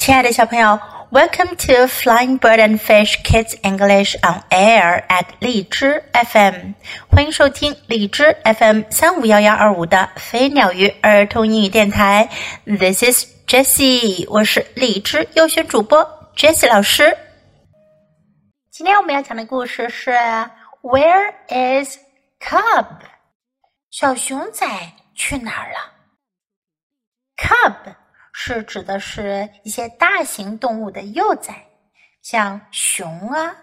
亲爱的小朋友，Welcome to Flying Bird and Fish Kids English on Air at 荔枝 FM，欢迎收听荔枝 FM 三五幺幺二五的飞鸟鱼儿童英语电台。This is Jessie，我是荔枝优选主播 Jessie 老师。今天我们要讲的故事是 Where is Cub？小熊仔去哪儿了？Cub。是指的是一些大型动物的幼崽，像熊啊、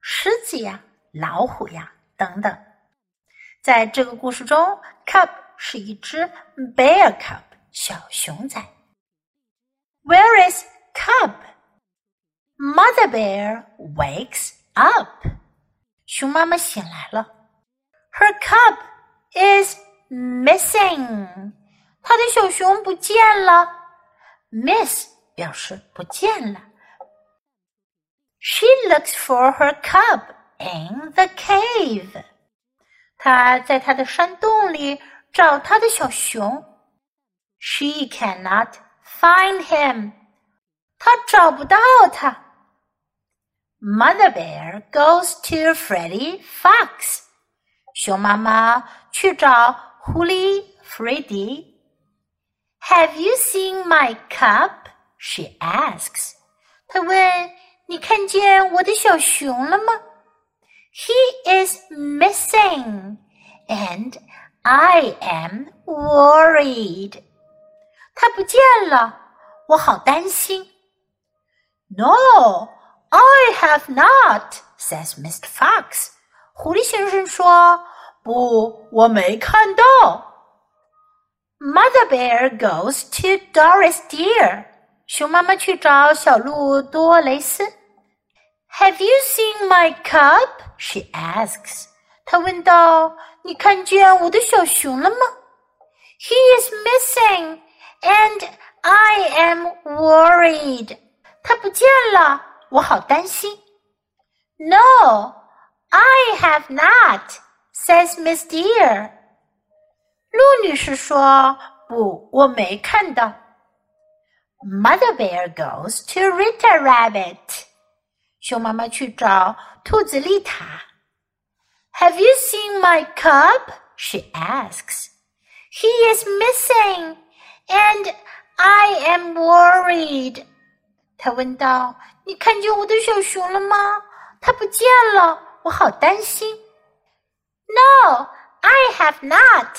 狮子呀、老虎呀等等。在这个故事中，cub 是一只 bear cub 小熊仔。Where is cub? Mother bear wakes up. 熊妈妈醒来了。Her cub is missing. 她的小熊不见了。Miss 表示不见了。She looks for her cub in the cave。她在她的山洞里找她的小熊。She cannot find him。她找不到他。Mother bear goes to Freddy Fox。熊妈妈去找狐狸 Freddy。 have you seen my cup? She asks. 她问：“你看见我的小熊了吗？”He is missing, and I am worried. 他不见了，我好担心。No, I have not, says Mr. Fox. 狐狸先生说：“不，我没看到。” ” Mother bear goes to Doris deer. 熊妈妈去找小鹿多蕾丝。Have you seen my cub? She asks. 她问道：“你看见我的小熊了吗？”He is missing, and I am worried. 他不见了，我好担心。No, I have not, says Miss Deer. 鹿女士说：“不，我没看到。” Mother Bear goes to Rita Rabbit. 熊妈妈去找兔子丽塔。Have you seen my cub? She asks. He is missing, and I am worried. 她问道：“你看见我的小熊了吗？它不见了，我好担心。”No, I have not.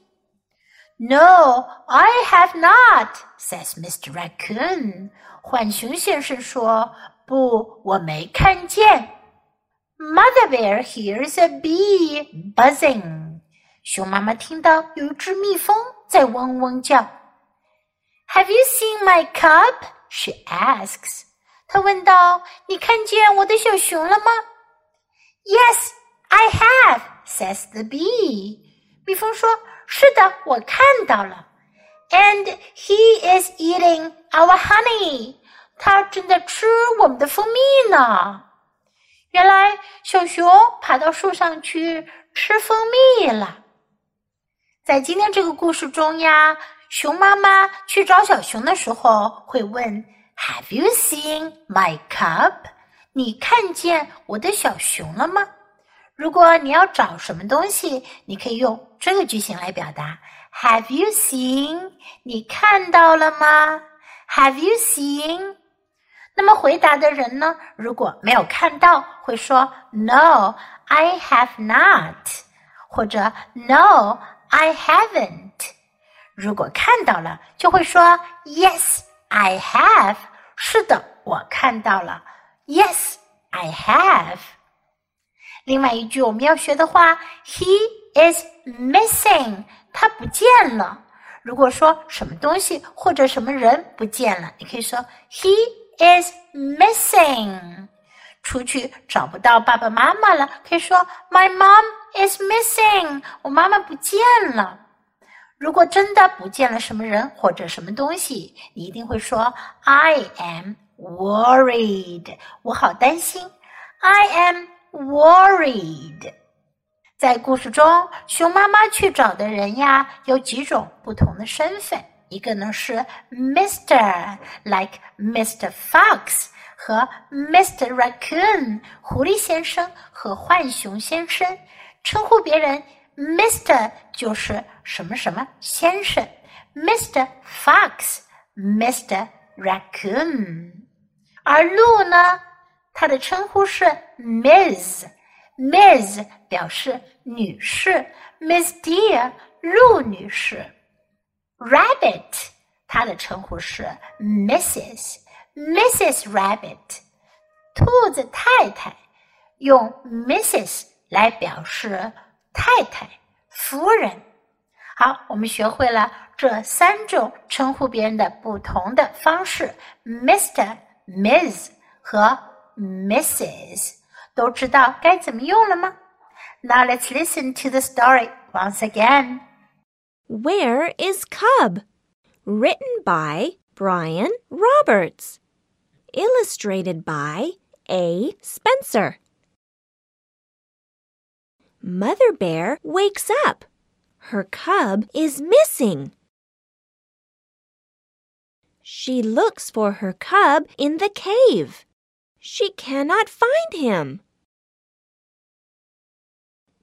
No, I have not," says Mr. Raccoon. 浣熊先生说：“不，我没看见。” Mother Bear hears a bee buzzing. 熊妈妈听到有一只蜜蜂在嗡嗡叫。Have you seen my cub? She asks. 她问道：“你看见我的小熊了吗？”Yes, I have, says the bee. 蜜蜂说。 是的，我看到了。And he is eating our honey。他正在吃我们的蜂蜜呢。原来小熊爬到树上去吃蜂蜜了。在今天这个故事中呀，熊妈妈去找小熊的时候会问：“Have you seen my cub？” 你看见我的小熊了吗？如果你要找什么东西，你可以用这个句型来表达：Have you seen？你看到了吗？Have you seen？那么回答的人呢？如果没有看到，会说 No，I have not，或者 No，I haven't。如果看到了，就会说 Yes，I have。是的，我看到了。Yes，I have。另外一句我们要学的话，He is missing，他不见了。如果说什么东西或者什么人不见了，你可以说 He is missing。出去找不到爸爸妈妈了，可以说 My mom is missing。我妈妈不见了。如果真的不见了什么人或者什么东西，你一定会说 I am worried。我好担心。I am worried。在故事中，熊妈妈去找的人呀，有几种不同的身份。一个呢是 Mr.，like Mr. Fox 和 Mr. Raccoon，狐狸先生和浣熊先生。称呼别人 Mr. 就是什么什么先生，Mr. Fox，Mr. Raccoon。而鹿呢，它的称呼是 Miss，Miss 表示。女士，Miss Dear，陆女士；Rabbit，她的称呼是 Mrs.，Mrs. Rabbit，兔子太太，用 Mrs. 来表示太太、夫人。好，我们学会了这三种称呼别人的不同的方式：Mr.、Miss 和 Mrs.，都知道该怎么用了吗？Now let's listen to the story once again. Where is Cub? Written by Brian Roberts. Illustrated by A. Spencer. Mother Bear wakes up. Her cub is missing. She looks for her cub in the cave. She cannot find him.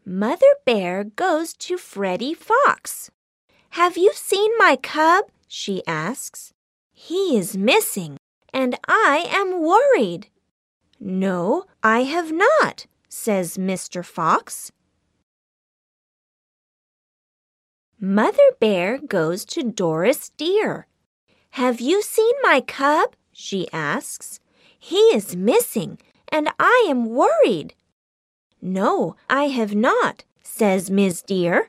Mother Bear goes to Freddie Fox. Have you seen my cub? she asks. He is missing, and I am worried. No, I have not, says Mr. Fox. Mother Bear goes to Doris Deer. Have you seen my cub? she asks. He is missing, and I am worried. No, I have not, says Miss Deer.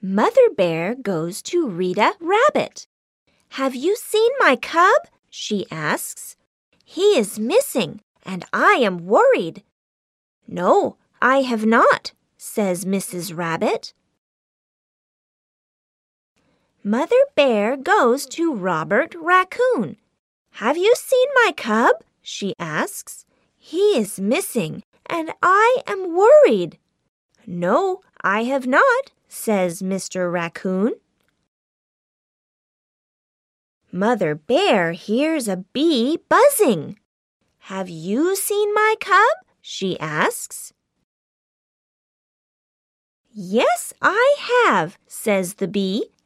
Mother Bear goes to Rita Rabbit. Have you seen my cub? she asks. He is missing, and I am worried. No, I have not, says Mrs. Rabbit. Mother Bear goes to Robert Raccoon. Have you seen my cub? she asks. He is missing, and I am worried. No, I have not, says Mr. Raccoon. Mother Bear hears a bee buzzing. Have you seen my cub? she asks. Yes, I have, says the bee,